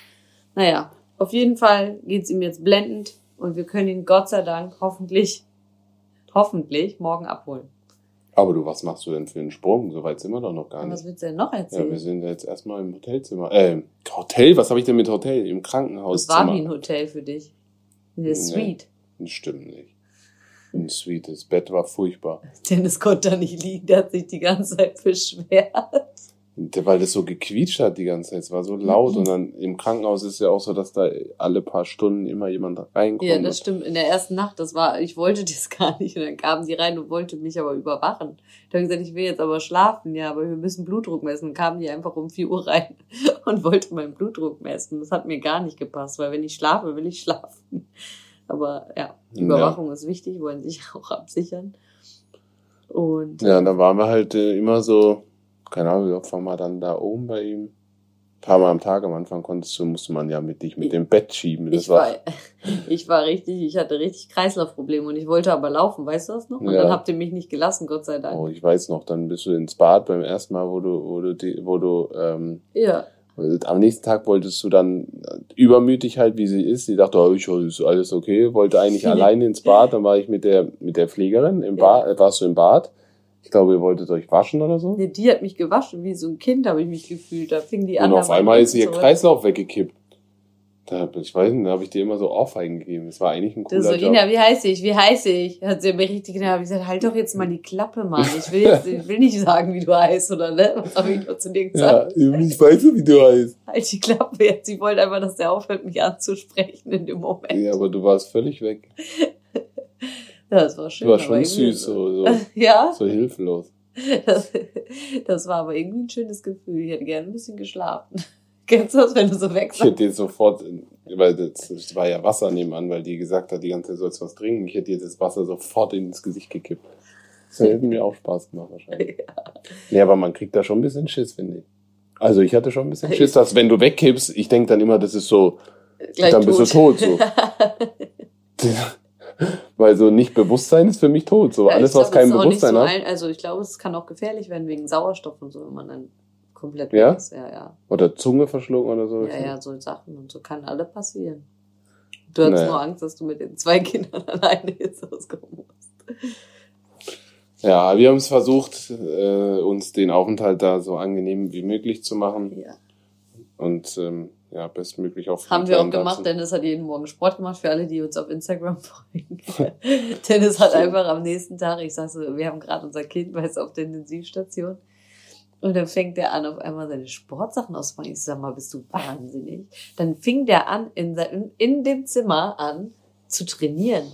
naja, auf jeden Fall geht's ihm jetzt blendend und wir können ihn Gott sei Dank hoffentlich, hoffentlich morgen abholen. Aber du, was machst du denn für einen Sprung? So weit sind wir doch noch gar nicht. Was willst du denn noch erzählen? Ja, wir sind jetzt erstmal im Hotelzimmer. Äh, Hotel? Was habe ich denn mit Hotel? Im Krankenhaus. Das war wie ein Hotel für dich. In der Suite. Nee, stimmt nicht. Ein sweetes Bett war furchtbar. Dennis konnte da nicht liegen, der hat sich die ganze Zeit beschwert. Weil das so gequietscht hat die ganze Zeit, es war so laut mhm. und dann im Krankenhaus ist ja auch so, dass da alle paar Stunden immer jemand reinkommt. Ja, das stimmt. In der ersten Nacht, das war, ich wollte das gar nicht und dann kamen die rein und wollte mich aber überwachen. Ich habe gesagt, ich will jetzt aber schlafen, ja, aber wir müssen Blutdruck messen. Und kamen die einfach um vier Uhr rein und wollte meinen Blutdruck messen. Das hat mir gar nicht gepasst, weil wenn ich schlafe, will ich schlafen. Aber ja, Überwachung ja. ist wichtig, wollen sich auch absichern. Und Ja, da waren wir halt äh, immer so, keine Ahnung, wie oft waren wir dann da oben bei ihm? Ein paar Mal am Tag am Anfang konntest du, musste man ja mit dich mit dem Bett schieben. Das ich war, ich war richtig, ich hatte richtig Kreislaufprobleme und ich wollte aber laufen, weißt du das noch? Und Ja. dann habt ihr mich nicht gelassen, Gott sei Dank. Oh, ich weiß noch, dann bist du ins Bad beim ersten Mal, wo du, wo du, wo du, ähm, Ja. am nächsten Tag wolltest du dann äh, übermütig halt, wie sie ist. Sie dachte, oh, ich, ist alles okay, wollte eigentlich alleine ins Bad. Dann war ich mit der, mit der Pflegerin im Bad, warst du im Bad. Ich glaube, ihr wolltet euch waschen oder so. Nee, die hat mich gewaschen, wie so ein Kind habe ich mich gefühlt. Da fing die an. Und auf einmal ist ihr zurück. Kreislauf weggekippt. Da, ich weiß nicht, da habe ich dir immer so Ohrfeigen gegeben. Das war eigentlich ein cooler so, Job. Ina, wie heiß ich? Wie heiß ich? Hat sie mir richtig genau ich gesagt, halt doch jetzt mal die Klappe, Mann. Ich will jetzt, ich will nicht sagen, wie du heißt, oder ne? Was habe ich nur zu dir Ja, gesagt? ich weiß so, wie du heißt. Halt die Klappe jetzt. Sie wollte einfach, dass der aufhört, mich anzusprechen in dem Moment. Ja, aber du warst völlig weg. Ja, das war schön. Warst aber schon süß, so, so, Ja, so hilflos. das, das war aber irgendwie ein schönes Gefühl. Ich hätte gerne ein bisschen geschlafen. Kennst du das, wenn du so weg Ich hätte dir sofort, weil das, das war ja Wasser nebenan, weil die gesagt hat, die ganze Zeit sollst du was trinken. Ich hätte dir das Wasser sofort ins Gesicht gekippt. Das hätte mir auch Spaß gemacht wahrscheinlich. Nee, aber man kriegt da schon ein bisschen Schiss, finde ich. Also ich hatte schon ein bisschen Schiss, dass wenn du wegkippst, ich denke dann immer, das ist so, Gleich dann bist du tot so. Weil so nicht Bewusstsein ist für mich tot. So Ja, alles, glaub, was kein Bewusstsein so hat. ein, Also ich glaube, es kann auch gefährlich werden wegen Sauerstoff und so, wenn man dann komplett Ja? weg ist. Ja, ja. Oder Zunge verschlucken oder so. Ja, ja, so Sachen und so kann alle passieren. Du hattest Naja. nur Angst, dass du mit den zwei Kindern alleine jetzt auskommen musst. Ja, wir haben es versucht, äh, uns den Aufenthalt da so angenehm wie möglich zu machen Ja. und ähm, ja, bestmöglich für Haben wir auch gemacht. Katzen. Dennis hat jeden Morgen Sport gemacht für alle, die uns auf Instagram folgen. Dennis hat einfach am nächsten Tag, ich sag so, wir haben gerade unser Kind, weil es auf der Intensivstation. Und dann fängt der an, auf einmal seine Sportsachen auszupacken. Ich sag mal, bist du wahnsinnig? Dann fing der an, in, sein- in dem Zimmer an, zu trainieren.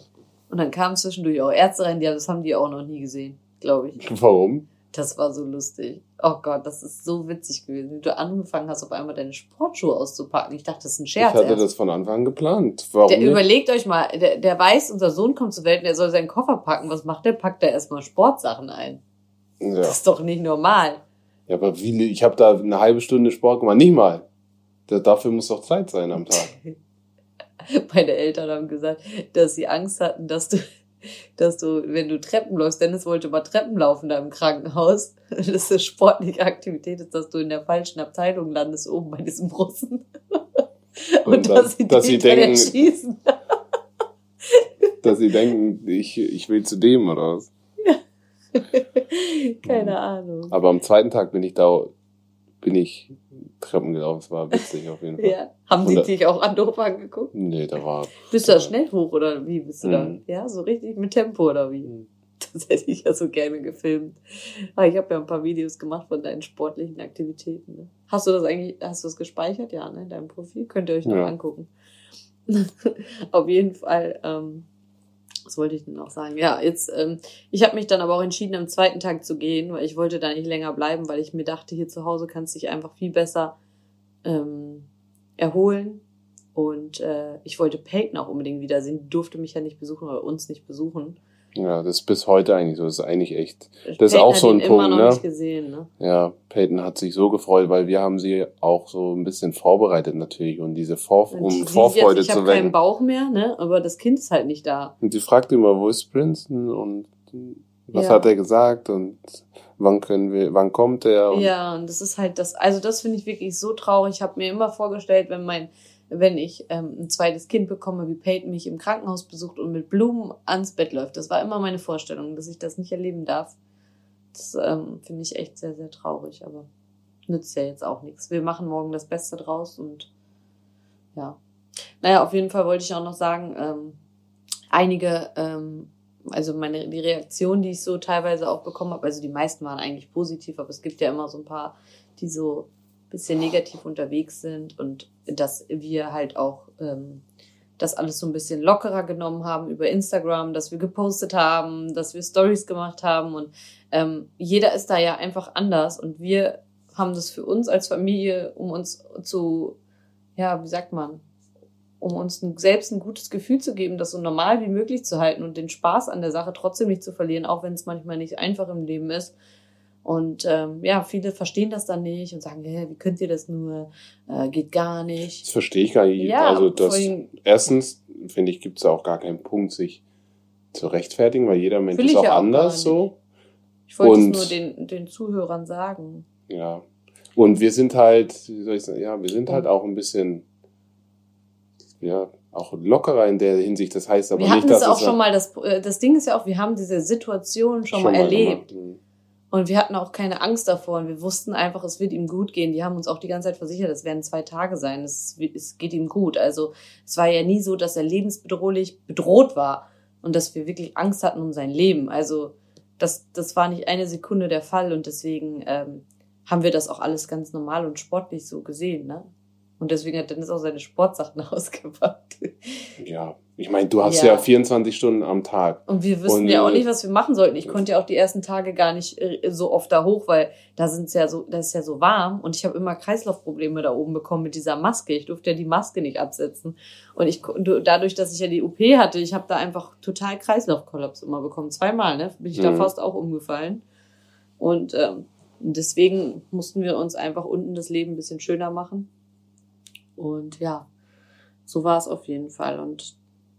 Und dann kamen zwischendurch auch Ärzte rein, die, das haben die auch noch nie gesehen, glaube ich. Warum? Das war so lustig. Oh Gott, das ist so witzig gewesen, wie du angefangen hast, auf einmal deine Sportschuhe auszupacken. Ich dachte, das ist ein Ich Scherz. hatte erst. das von Anfang an geplant. Warum Der nicht? überlegt euch mal, der, der weiß, unser Sohn kommt zur Welt und er soll seinen Koffer packen. Was macht der? Packt er erstmal Sportsachen ein. Ja. Das ist doch nicht normal. ja, aber wie, ich habe da eine halbe Stunde Sport gemacht. Nicht mal. Da, dafür muss doch Zeit sein am Tag. Meine Eltern haben gesagt, dass sie Angst hatten, dass du, dass du, wenn du Treppen läufst, Dennis wollte mal Treppen laufen da im Krankenhaus, dass das sportliche Aktivität ist, dass du in der falschen Abteilung landest, oben bei diesem Russen. Und, Und dann- dass sie, dass sie denken- erschießen. Dass sie denken, ich, ich will zu dem oder was. Keine Ahnung. Aber am zweiten Tag bin ich da, bin ich Treppen gelaufen. Es war witzig auf jeden Fall. Ja. Haben die da- dich auch an doof angeguckt? Nee, da war. Bist du da schnell hoch oder wie bist du da? Mhm. Ja, so richtig mit Tempo oder wie? Mhm. Das hätte ich ja so gerne gefilmt. Aber ich habe ja ein paar Videos gemacht von deinen sportlichen Aktivitäten. Ne? Hast du das eigentlich, hast du das gespeichert? Ja, ne, in deinem Profil? Könnt ihr euch noch Ja. angucken. Auf jeden Fall, ähm, was wollte ich denn noch sagen? Ja, jetzt, ähm, ich habe mich dann aber auch entschieden, am zweiten Tag zu gehen, weil ich wollte da nicht länger bleiben, weil ich mir dachte, hier zu Hause kannst du dich einfach viel besser ähm, erholen. Und äh, ich wollte Peyton auch unbedingt wiedersehen. Die durfte mich ja nicht besuchen oder uns nicht besuchen. Ja, das ist bis heute eigentlich so. Das ist eigentlich echt. Das ist auch so ein Punkt, ne? gesehen, ne? Ja, Peyton hat sich so gefreut, weil wir haben sie auch so ein bisschen vorbereitet natürlich und diese Vor Und um Vorfreude jetzt, ich zu habe keinen wecken. Bauch mehr, ne? Aber das Kind ist halt nicht da. Und sie fragt immer, wo ist Princeton und was Ja. hat er gesagt und wann können wir, wann kommt er? Und Ja, und das ist halt das, also das finde ich wirklich so traurig. Ich habe mir immer vorgestellt, wenn mein, wenn ich ähm, ein zweites Kind bekomme, wie Peyton mich im Krankenhaus besucht und mit Blumen ans Bett läuft. Das war immer meine Vorstellung, dass ich das nicht erleben darf. Das ähm, finde ich echt sehr, sehr traurig, aber nützt ja jetzt auch nichts. Wir machen morgen das Beste draus und ja. Naja, auf jeden Fall wollte ich auch noch sagen, ähm, einige, ähm, also meine, die Reaktion, die ich so teilweise auch bekommen habe, also die meisten waren eigentlich positiv, aber es gibt ja immer so ein paar, die so bisschen negativ unterwegs sind und dass wir halt auch ähm, das alles so ein bisschen lockerer genommen haben über Instagram, dass wir gepostet haben, dass wir Stories gemacht haben und ähm, jeder ist da ja einfach anders und wir haben das für uns als Familie, um uns zu, ja, wie sagt man, um uns selbst ein gutes Gefühl zu geben, das so normal wie möglich zu halten und den Spaß an der Sache trotzdem nicht zu verlieren, auch wenn es manchmal nicht einfach im Leben ist. Und ähm, ja, viele verstehen das dann nicht und sagen, hey, wie könnt ihr das nur? Äh, geht gar nicht. Das verstehe ich gar nicht. Ja, also das erstens, finde ich, gibt es auch gar keinen Punkt, sich zu rechtfertigen, weil jeder Mensch ist auch, auch anders so. Ich wollte und, es nur den, den Zuhörern sagen. Ja. Und wir sind halt, wie soll ich sagen, ja, wir sind halt auch ein bisschen, ja, auch lockerer in der Hinsicht. Das heißt aber wir nicht, dass es auch schon mal, das, äh, das Ding ist ja auch, wir haben diese Situation schon, schon mal erlebt. Mal. Und wir hatten auch keine Angst davor und wir wussten einfach, es wird ihm gut gehen. Die haben uns auch die ganze Zeit versichert, es werden zwei Tage sein, es, es geht ihm gut. Also es war ja nie so, dass er lebensbedrohlich bedroht war und dass wir wirklich Angst hatten um sein Leben. Also das, das war nicht eine Sekunde der Fall und deswegen ähm, haben wir das auch alles ganz normal und sportlich so gesehen, ne? Und deswegen hat Dennis auch seine Sportsachen ausgepackt. Ja, ich meine, du hast ja. ja 24 Stunden am Tag. Und wir wussten und, ja auch nicht, was wir machen sollten. Ich konnte ja auch die ersten Tage gar nicht äh, so oft da hoch, weil da sind's ja so, das ist ja so warm und ich habe immer Kreislaufprobleme da oben bekommen mit dieser Maske. Ich durfte ja die Maske nicht absetzen. Und ich dadurch, dass ich ja die OP hatte, ich habe da einfach total Kreislaufkollaps immer bekommen. Zweimal, ne? Bin ich mhm. da fast auch umgefallen. Und ähm, deswegen mussten wir uns einfach unten das Leben ein bisschen schöner machen. Und ja, so war es auf jeden Fall. Und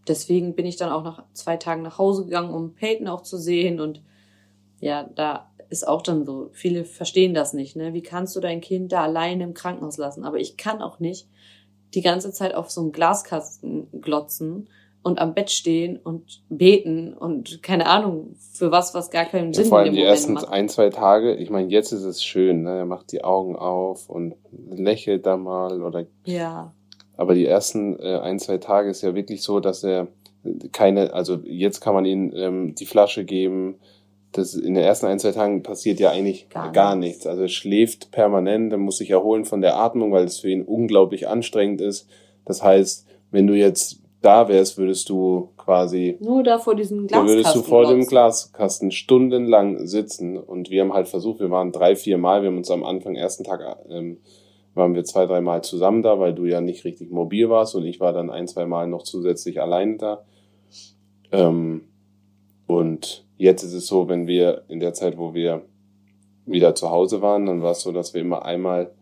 deswegen bin ich dann auch nach zwei Tagen nach Hause gegangen, um Peyton auch zu sehen. Und ja, da ist auch dann so, viele verstehen das nicht, ne? Wie kannst du dein Kind da alleine im Krankenhaus lassen? Aber ich kann auch nicht die ganze Zeit auf so einem Glaskasten glotzen und am Bett stehen und beten und keine Ahnung für was, was gar keinen Sinn ja, Vor allem die Moment ersten macht. ein, zwei Tage, ich meine, jetzt ist es schön, ne? er macht die Augen auf und lächelt da mal oder. Ja. Aber die ersten äh, ein, zwei Tage ist ja wirklich so, dass er keine, also jetzt kann man ihm ähm, die Flasche geben. Das in den ersten ein, zwei Tagen passiert ja eigentlich gar, gar nichts. nichts. Also er schläft permanent, er muss sich erholen von der Atmung, weil es für ihn unglaublich anstrengend ist. Das heißt, wenn du jetzt da wärst, würdest du quasi. Nur da vor diesem Glaskasten. Da würdest du vor dem Glaskasten stundenlang sitzen. Und wir haben halt versucht, wir waren drei, vier Mal, wir haben uns am Anfang, ersten Tag, ähm, waren wir zwei, drei Mal zusammen da, weil du ja nicht richtig mobil warst und ich war dann ein, zwei Mal noch zusätzlich alleine da. Ähm, und jetzt ist es so, wenn wir in der Zeit, wo wir wieder zu Hause waren, dann war es so, dass wir immer einmal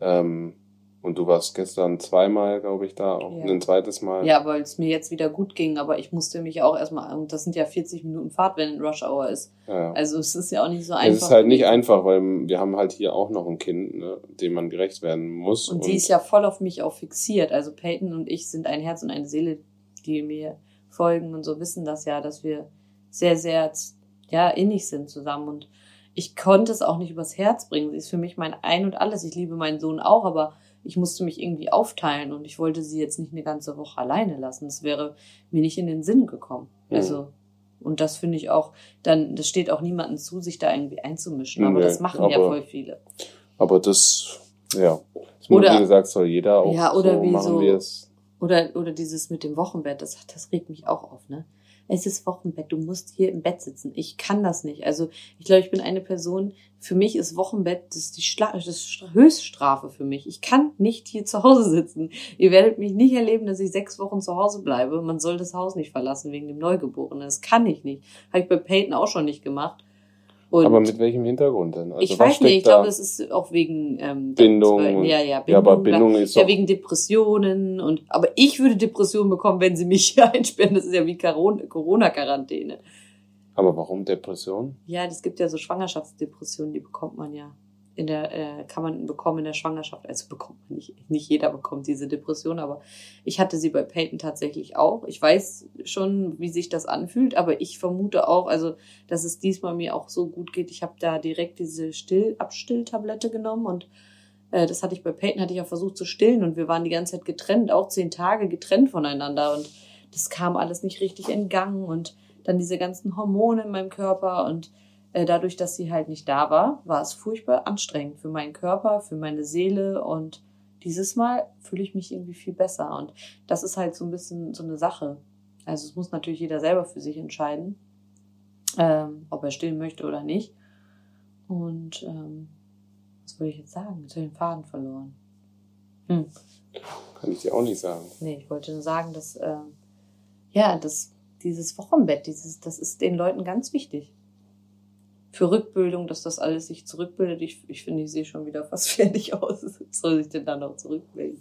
ähm, und du warst gestern zweimal, glaube ich, da, auch ja. ein zweites Mal. Ja, weil es mir jetzt wieder gut ging, aber ich musste mich auch erstmal, und das sind ja 40 Minuten Fahrt, wenn Rush Hour ist. Ja. Also es ist ja auch nicht so einfach. Es ist halt nicht einfach, weil wir haben halt hier auch noch ein Kind, ne, dem man gerecht werden muss. Und, und sie ist ja voll auf mich auch fixiert. Also Peyton und ich sind ein Herz und eine Seele, die mir folgen und so wissen das ja, dass wir sehr, sehr, ja, innig sind zusammen und ich konnte es auch nicht übers Herz bringen. Sie ist für mich mein Ein und Alles. Ich liebe meinen Sohn auch, aber ich musste mich irgendwie aufteilen und ich wollte sie jetzt nicht eine ganze Woche alleine lassen. Das wäre mir nicht in den Sinn gekommen. Mhm. Also, und das finde ich auch, dann, das steht auch niemandem zu, sich da irgendwie einzumischen. Aber nee, das machen aber, ja voll viele. Aber das, ja. Das oder, wie gesagt, soll jeder auch ja, oder so wie machen, so. Oder, oder dieses mit dem Wochenbett, das, das regt mich auch auf, ne? Es ist Wochenbett, du musst hier im Bett sitzen. Ich kann das nicht. Also ich glaube, ich bin eine Person, für mich ist Wochenbett das ist die Schla das ist Höchststrafe für mich. Ich kann nicht hier zu Hause sitzen. Ihr werdet mich nicht erleben, dass ich sechs Wochen zu Hause bleibe. Man soll das Haus nicht verlassen wegen dem Neugeborenen. Das kann ich nicht. Habe ich bei Peyton auch schon nicht gemacht. Und aber mit welchem Hintergrund denn? Also ich weiß nicht, ich glaube, das ist auch wegen ähm, Bindung. ja, ja, Bindung. Ja, aber Bindung ist ja wegen Depressionen und aber ich würde Depressionen bekommen, wenn sie mich hier einsperren. Das ist ja wie Corona-Quarantäne. Aber warum Depression? Ja, es gibt ja so Schwangerschaftsdepressionen, die bekommt man ja in der, äh, kann man bekommen in der Schwangerschaft. Also bekommt man nicht, nicht jeder bekommt diese Depression, aber ich hatte sie bei Peyton tatsächlich auch. Ich weiß schon, wie sich das anfühlt, aber ich vermute auch, also, dass es diesmal mir auch so gut geht. Ich habe da direkt diese Still Abstilltablette genommen und äh, das hatte ich bei Peyton, hatte ich auch versucht zu stillen und wir waren die ganze Zeit getrennt, auch zehn Tage getrennt voneinander und das kam alles nicht richtig in Gang und dann diese ganzen Hormone in meinem Körper und dadurch, dass sie halt nicht da war, war es furchtbar anstrengend für meinen Körper, für meine Seele und dieses Mal fühle ich mich irgendwie viel besser und das ist halt so ein bisschen so eine Sache. Also es muss natürlich jeder selber für sich entscheiden, ähm, ob er stillen möchte oder nicht. Und ähm, was wollte ich jetzt sagen? Jetzt habe ich den Faden verloren. Hm. Kann ich dir auch nicht sagen. Nee, ich wollte nur sagen, dass, äh, ja, das, dieses Wochenbett, dieses, das ist den Leuten ganz wichtig. Für Rückbildung, dass das alles sich zurückbildet. Ich, ich finde, ich sehe schon wieder fast fertig aus. Soll sich denn da noch zurückbilden?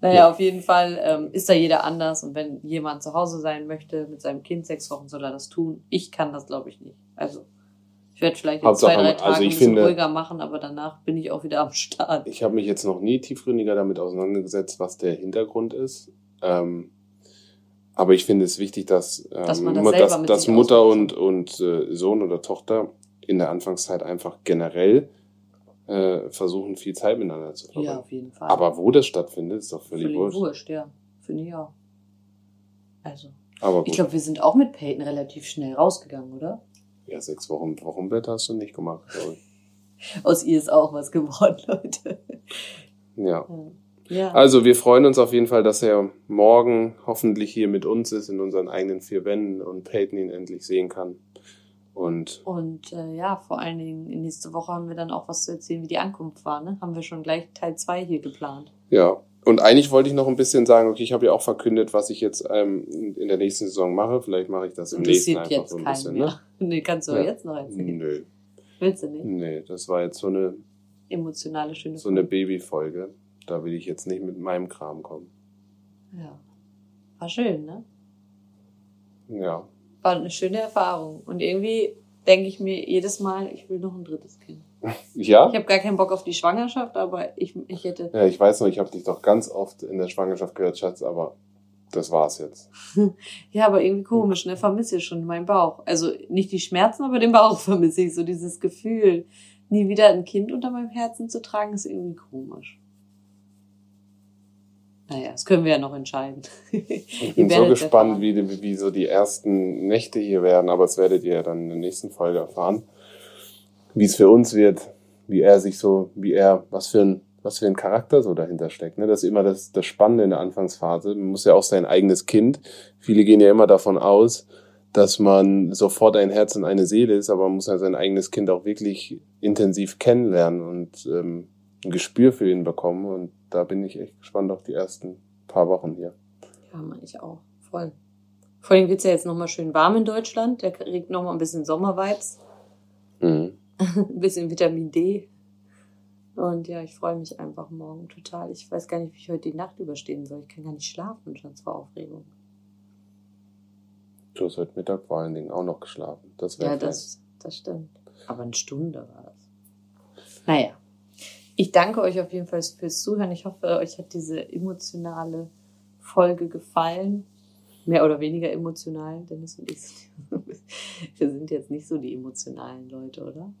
Naja, ja. auf jeden Fall ähm, ist da jeder anders und wenn jemand zu Hause sein möchte mit seinem Kind sechs Wochen, soll er das tun. Ich kann das, glaube ich, nicht. Also ich werde vielleicht jetzt zwei, drei also Tage also ein bisschen finde, ruhiger machen, aber danach bin ich auch wieder am Start. Ich habe mich jetzt noch nie tiefgründiger damit auseinandergesetzt, was der Hintergrund ist. Ähm, aber ich finde es wichtig, dass, ähm, dass, dass, dass Mutter und, und äh, Sohn oder Tochter in der Anfangszeit einfach generell äh, versuchen, viel Zeit miteinander zu verbringen. Ja, auf jeden Fall. Aber wo das stattfindet, ist doch völlig, völlig wurscht. wurscht, ja. Finde ich auch. Also. Aber ich glaube, wir sind auch mit Peyton relativ schnell rausgegangen, oder? Ja, sechs Wochen Wochenbett hast du nicht gemacht, glaube ich. Aus ihr ist auch was geworden, Leute. Ja. Ja. Also wir freuen uns auf jeden Fall, dass er morgen hoffentlich hier mit uns ist, in unseren eigenen vier Wänden und Peyton ihn endlich sehen kann. Und, und äh, ja, vor allen Dingen nächste Woche haben wir dann auch was zu erzählen, wie die Ankunft war. Ne? Haben wir schon gleich Teil 2 hier geplant. Ja, und eigentlich wollte ich noch ein bisschen sagen, okay, ich habe ja auch verkündet, was ich jetzt ähm, in der nächsten Saison mache. Vielleicht mache ich das im nächsten einfach jetzt so ein bisschen. Mehr. Ne? Nee, kannst du ja. jetzt noch erzählen. Nö. Willst du nicht? Nee, das war jetzt so eine emotionale schöne So eine Babyfolge. Da will ich jetzt nicht mit meinem Kram kommen. Ja. War schön, ne? Ja. War eine schöne Erfahrung. Und irgendwie denke ich mir jedes Mal, ich will noch ein drittes Kind. Ja? Ich habe gar keinen Bock auf die Schwangerschaft, aber ich, ich hätte. Ja, ich weiß noch, ich habe dich doch ganz oft in der Schwangerschaft gehört, Schatz, aber das war's jetzt. ja, aber irgendwie komisch, ne? Vermisse ich schon meinen Bauch. Also nicht die Schmerzen, aber den Bauch vermisse ich. So dieses Gefühl, nie wieder ein Kind unter meinem Herzen zu tragen, ist irgendwie komisch. Naja, das können wir ja noch entscheiden. Ich bin so gespannt, wie, wie so die ersten Nächte hier werden, aber das werdet ihr ja dann in der nächsten Folge erfahren. Wie es für uns wird, wie er sich so, wie er, was für ein, was für ein Charakter so dahinter steckt. Ne? Das ist immer das, das Spannende in der Anfangsphase. Man muss ja auch sein eigenes Kind. Viele gehen ja immer davon aus, dass man sofort ein Herz und eine Seele ist, aber man muss ja sein eigenes Kind auch wirklich intensiv kennenlernen und ähm, ein Gespür für ihn bekommen. Und da bin ich echt gespannt auf die ersten paar Wochen hier. Ja, meine ich auch. Voll. Vor allem wird's ja jetzt nochmal schön warm in Deutschland. Der kriegt nochmal ein bisschen Sommervibes. Mhm. ein bisschen Vitamin D. Und ja, ich freue mich einfach morgen total. Ich weiß gar nicht, wie ich heute die Nacht überstehen soll. Ich kann gar nicht schlafen, schon vor Aufregung. Du hast heute Mittag vor allen Dingen auch noch geschlafen. Das ja, das, das stimmt. Aber eine Stunde war das. Naja. Ich danke euch auf jeden Fall fürs Zuhören. Ich hoffe, euch hat diese emotionale Folge gefallen. Mehr oder weniger emotional, Dennis und ich. Wir sind jetzt nicht so die emotionalen Leute, oder?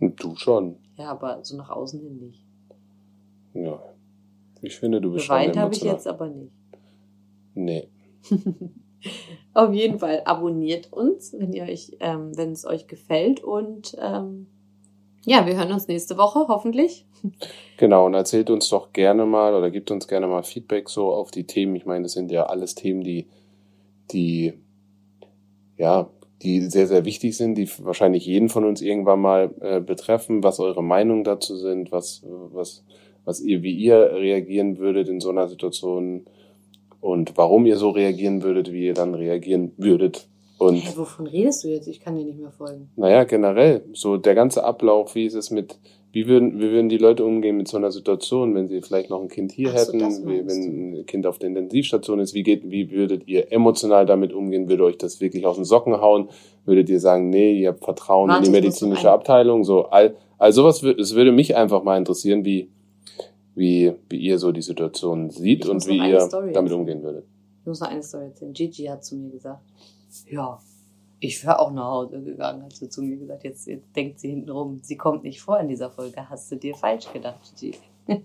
Du schon. Ja, aber so nach außen hin nicht. Ja. Ich finde, du bist Geweint schon habe ich jetzt aber nicht. Nee. Auf jeden Fall abonniert uns, wenn ihr euch, ähm, wenn es euch gefällt und ähm, ja, wir hören uns nächste Woche, hoffentlich. Genau, und erzählt uns doch gerne mal oder gibt uns gerne mal Feedback so auf die Themen. Ich meine, das sind ja alles Themen, die, die, ja, die sehr, sehr wichtig sind, die wahrscheinlich jeden von uns irgendwann mal äh, betreffen, was eure Meinungen dazu sind, was, was, was ihr, wie ihr reagieren würdet in so einer Situation und warum ihr so reagieren würdet, wie ihr dann reagieren würdet, und Hä, wovon redest du jetzt? Ich kann dir nicht mehr folgen. Naja, generell, so der ganze Ablauf, wie ist es mit, wie würden, wie würden die Leute umgehen mit so einer Situation, wenn sie vielleicht noch ein Kind hier so, hätten, wie, wenn ein Kind auf der Intensivstation ist, wie geht, wie würdet ihr emotional damit umgehen? Würde euch das wirklich aus den Socken hauen? Würdet ihr sagen, nee, ihr habt Vertrauen Warte, in die medizinische Abteilung? So, all, all sowas, es würde mich einfach mal interessieren, wie, wie, wie ihr so die Situation sieht und wie ihr Story damit umgehen würdet. Ich muss noch eine Story erzählen. Gigi hat zu mir gesagt, ja, ich wäre auch nach Hause gegangen, hat sie zu mir gesagt. Jetzt, jetzt denkt sie hinten rum, sie kommt nicht vor in dieser Folge. Hast du dir falsch gedacht, Gigi?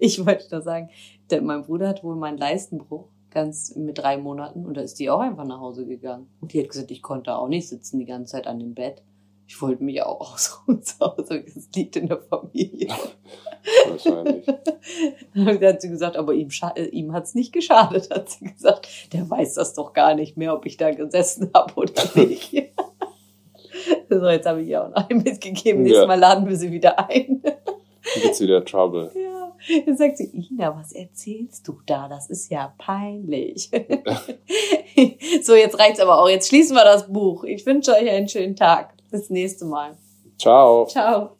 ich wollte nur sagen, der, mein Bruder hat wohl meinen Leistenbruch ganz mit drei Monaten und da ist die auch einfach nach Hause gegangen. Und die hat gesagt, ich konnte auch nicht sitzen die ganze Zeit an dem Bett. Ich wollte mich auch ausruhen zu Hause. Es liegt in der Familie. Wahrscheinlich. Dann hat sie gesagt, aber ihm, äh, ihm hat's nicht geschadet, hat sie gesagt. Der weiß das doch gar nicht mehr, ob ich da gesessen habe oder nicht. so, jetzt habe ich ihr auch noch einen mitgegeben. Nächstes ja. Mal laden wir sie wieder ein. Gibt's wieder Trouble. Ja. Dann sagt sie, Ina, was erzählst du da? Das ist ja peinlich. so, jetzt reicht's aber auch. Jetzt schließen wir das Buch. Ich wünsche euch einen schönen Tag. Bis nächste Mal. Ciao. Ciao.